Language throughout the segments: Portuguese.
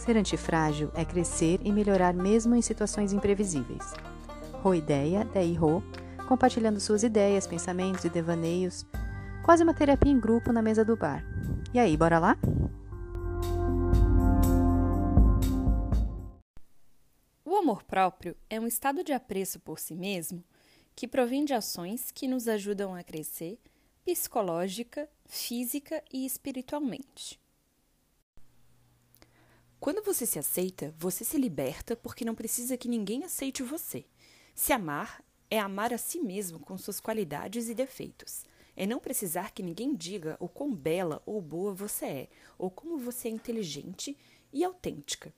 Ser antifrágil é crescer e melhorar mesmo em situações imprevisíveis. Ro Ideia, daí Ro, compartilhando suas ideias, pensamentos e devaneios, quase uma terapia em grupo na mesa do bar. E aí, bora lá? O amor próprio é um estado de apreço por si mesmo que provém de ações que nos ajudam a crescer psicológica, física e espiritualmente. Quando você se aceita, você se liberta porque não precisa que ninguém aceite você. Se amar é amar a si mesmo com suas qualidades e defeitos. É não precisar que ninguém diga o quão bela ou boa você é, ou como você é inteligente e autêntica.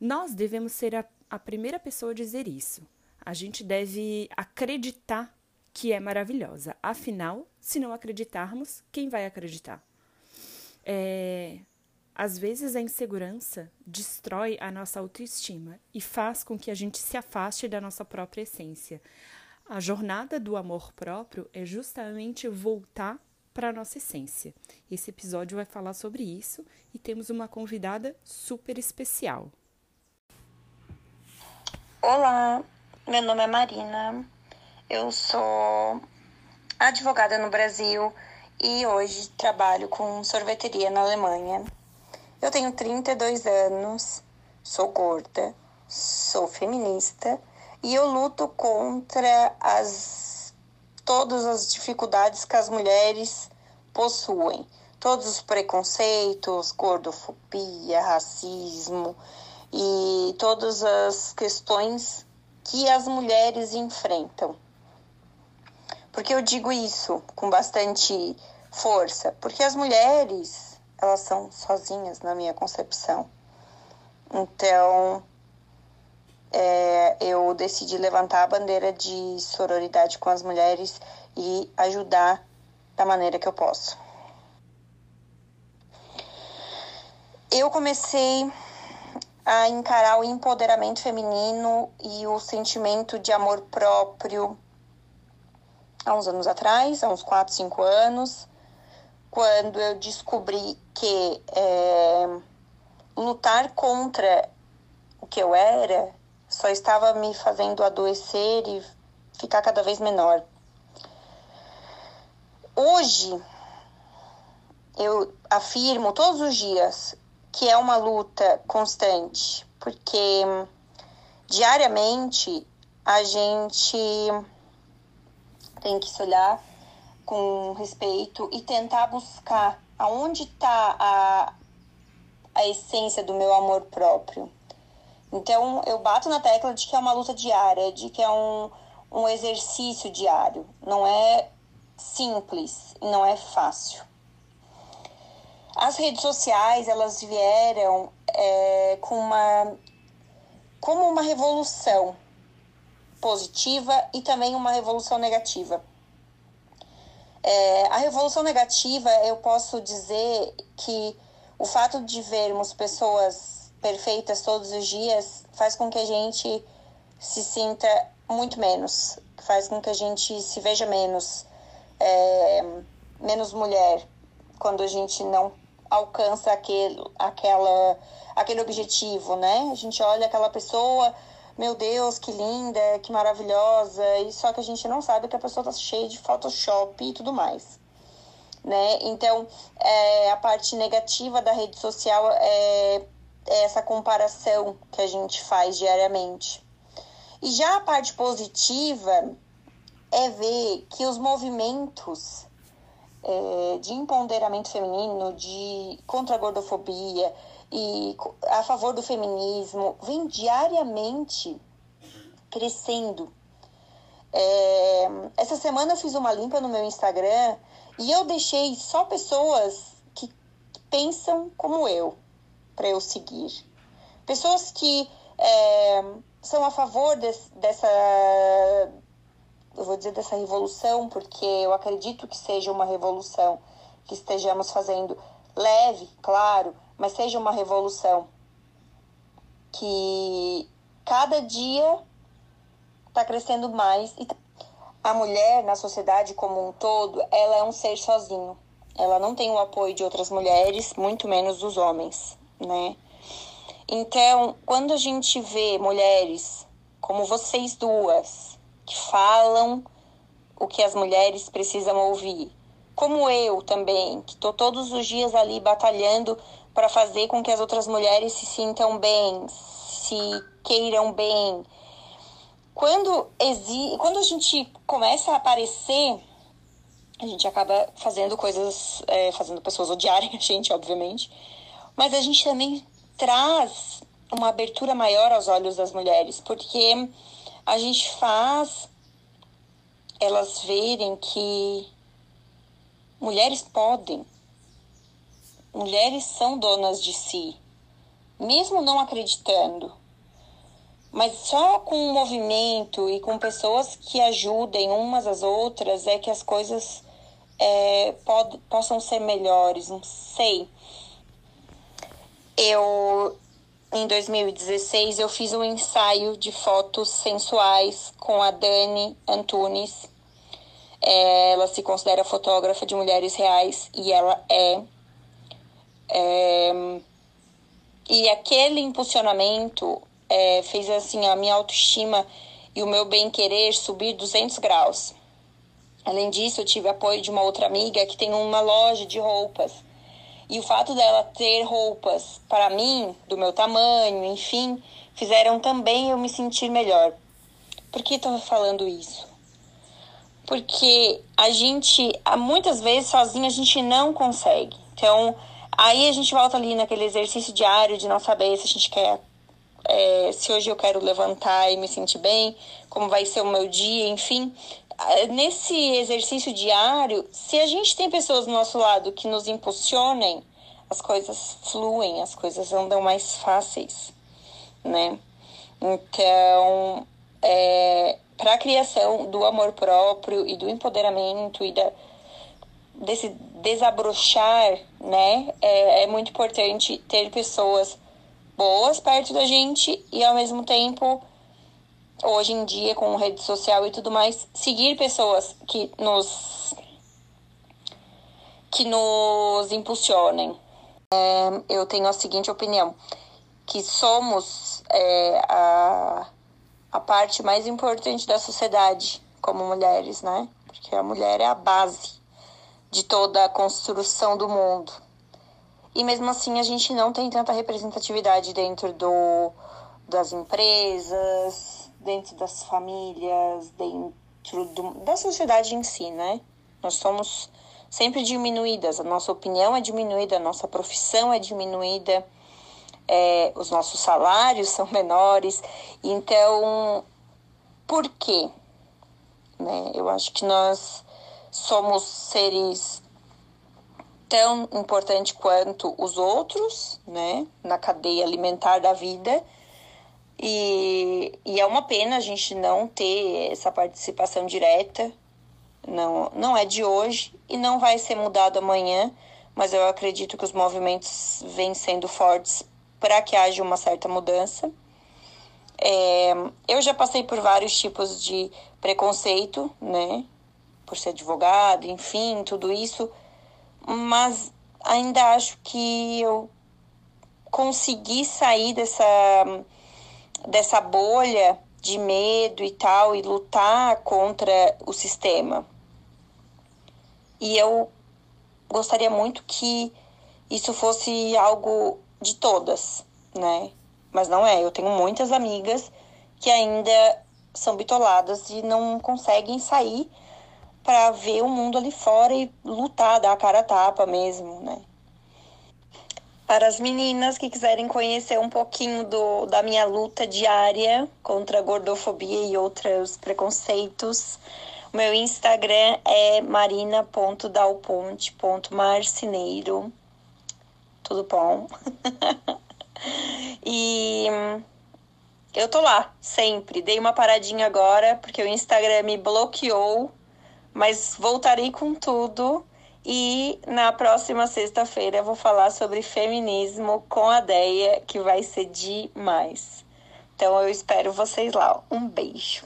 Nós devemos ser a, a primeira pessoa a dizer isso. A gente deve acreditar que é maravilhosa. Afinal, se não acreditarmos, quem vai acreditar? É, às vezes a insegurança destrói a nossa autoestima e faz com que a gente se afaste da nossa própria essência. A jornada do amor próprio é justamente voltar para a nossa essência. Esse episódio vai falar sobre isso e temos uma convidada super especial. Olá, meu nome é Marina, eu sou advogada no Brasil e hoje trabalho com sorveteria na Alemanha. Eu tenho 32 anos, sou gorda, sou feminista e eu luto contra as todas as dificuldades que as mulheres possuem, todos os preconceitos, gordofobia, racismo e todas as questões que as mulheres enfrentam. Por que eu digo isso com bastante força? Porque as mulheres elas são sozinhas na minha concepção. Então, é, eu decidi levantar a bandeira de sororidade com as mulheres e ajudar da maneira que eu posso. Eu comecei a encarar o empoderamento feminino e o sentimento de amor próprio há uns anos atrás, há uns 4, 5 anos quando eu descobri que é, lutar contra o que eu era só estava me fazendo adoecer e ficar cada vez menor. Hoje, eu afirmo todos os dias que é uma luta constante, porque diariamente a gente tem que se olhar com respeito e tentar buscar aonde está a, a essência do meu amor próprio. Então, eu bato na tecla de que é uma luta diária, de que é um, um exercício diário. Não é simples não é fácil. As redes sociais, elas vieram é, com uma, como uma revolução positiva e também uma revolução negativa. É, a revolução negativa, eu posso dizer que o fato de vermos pessoas perfeitas todos os dias faz com que a gente se sinta muito menos, faz com que a gente se veja menos, é, menos mulher, quando a gente não alcança aquele, aquela, aquele objetivo, né? A gente olha aquela pessoa meu Deus, que linda, que maravilhosa, e só que a gente não sabe que a pessoa tá cheia de Photoshop e tudo mais. Né? Então, é, a parte negativa da rede social é, é essa comparação que a gente faz diariamente. E já a parte positiva é ver que os movimentos é, de empoderamento feminino, de contra a gordofobia, e a favor do feminismo vem diariamente crescendo. É, essa semana eu fiz uma limpa no meu Instagram e eu deixei só pessoas que pensam como eu para eu seguir. Pessoas que é, são a favor dessa, eu vou dizer dessa revolução, porque eu acredito que seja uma revolução que estejamos fazendo leve, claro, mas seja uma revolução que cada dia está crescendo mais e a mulher na sociedade como um todo ela é um ser sozinho. Ela não tem o apoio de outras mulheres muito menos dos homens né? Então, quando a gente vê mulheres como vocês duas, que falam o que as mulheres precisam ouvir, como eu também, que estou todos os dias ali batalhando para fazer com que as outras mulheres se sintam bem, se queiram bem. Quando, exi quando a gente começa a aparecer, a gente acaba fazendo coisas, é, fazendo pessoas odiarem a gente, obviamente, mas a gente também traz uma abertura maior aos olhos das mulheres, porque a gente faz elas verem que mulheres podem, mulheres são donas de si, mesmo não acreditando. Mas só com um movimento e com pessoas que ajudem umas às outras é que as coisas é, pod, possam ser melhores, não sei. Eu, em 2016, eu fiz um ensaio de fotos sensuais com a Dani Antunes. Ela se considera fotógrafa de mulheres reais e ela é. é e aquele impulsionamento é, fez assim a minha autoestima e o meu bem-querer subir 200 graus. Além disso, eu tive apoio de uma outra amiga que tem uma loja de roupas e o fato dela ter roupas para mim, do meu tamanho, enfim, fizeram também eu me sentir melhor. Por que estou falando isso? Porque a gente, muitas vezes sozinha, a gente não consegue. Então, aí a gente volta ali naquele exercício diário de não saber se a gente quer. É, se hoje eu quero levantar e me sentir bem, como vai ser o meu dia, enfim nesse exercício diário, se a gente tem pessoas do nosso lado que nos impulsionem, as coisas fluem, as coisas andam mais fáceis, né? Então, é, para a criação do amor próprio e do empoderamento e da, desse desabrochar, né, é, é muito importante ter pessoas boas perto da gente e ao mesmo tempo hoje em dia com rede social e tudo mais, seguir pessoas que nos que nos impulsionem. É, eu tenho a seguinte opinião, que somos é, a, a parte mais importante da sociedade como mulheres, né? Porque a mulher é a base de toda a construção do mundo. E mesmo assim a gente não tem tanta representatividade dentro do, das empresas, dentro das famílias, dentro do, da sociedade em si, né? Nós somos sempre diminuídas, a nossa opinião é diminuída, a nossa profissão é diminuída, é, os nossos salários são menores. Então, por quê? Né? Eu acho que nós somos seres tão importantes quanto os outros, né, na cadeia alimentar da vida, e, e é uma pena a gente não ter essa participação direta. Não, não é de hoje e não vai ser mudado amanhã, mas eu acredito que os movimentos vêm sendo fortes para que haja uma certa mudança. É, eu já passei por vários tipos de preconceito, né? Por ser advogado, enfim, tudo isso, mas ainda acho que eu consegui sair dessa dessa bolha de medo e tal e lutar contra o sistema. E eu gostaria muito que isso fosse algo de todas, né? Mas não é. Eu tenho muitas amigas que ainda são bitoladas e não conseguem sair para ver o mundo ali fora e lutar, dar a cara a tapa mesmo, né? Para as meninas que quiserem conhecer um pouquinho do, da minha luta diária contra a gordofobia e outros preconceitos, o meu Instagram é marina.dalponte.marcineiro. Tudo bom? e eu tô lá, sempre. Dei uma paradinha agora, porque o Instagram me bloqueou, mas voltarei com tudo. E na próxima sexta-feira eu vou falar sobre feminismo com a Deia, que vai ser demais. Então eu espero vocês lá. Um beijo.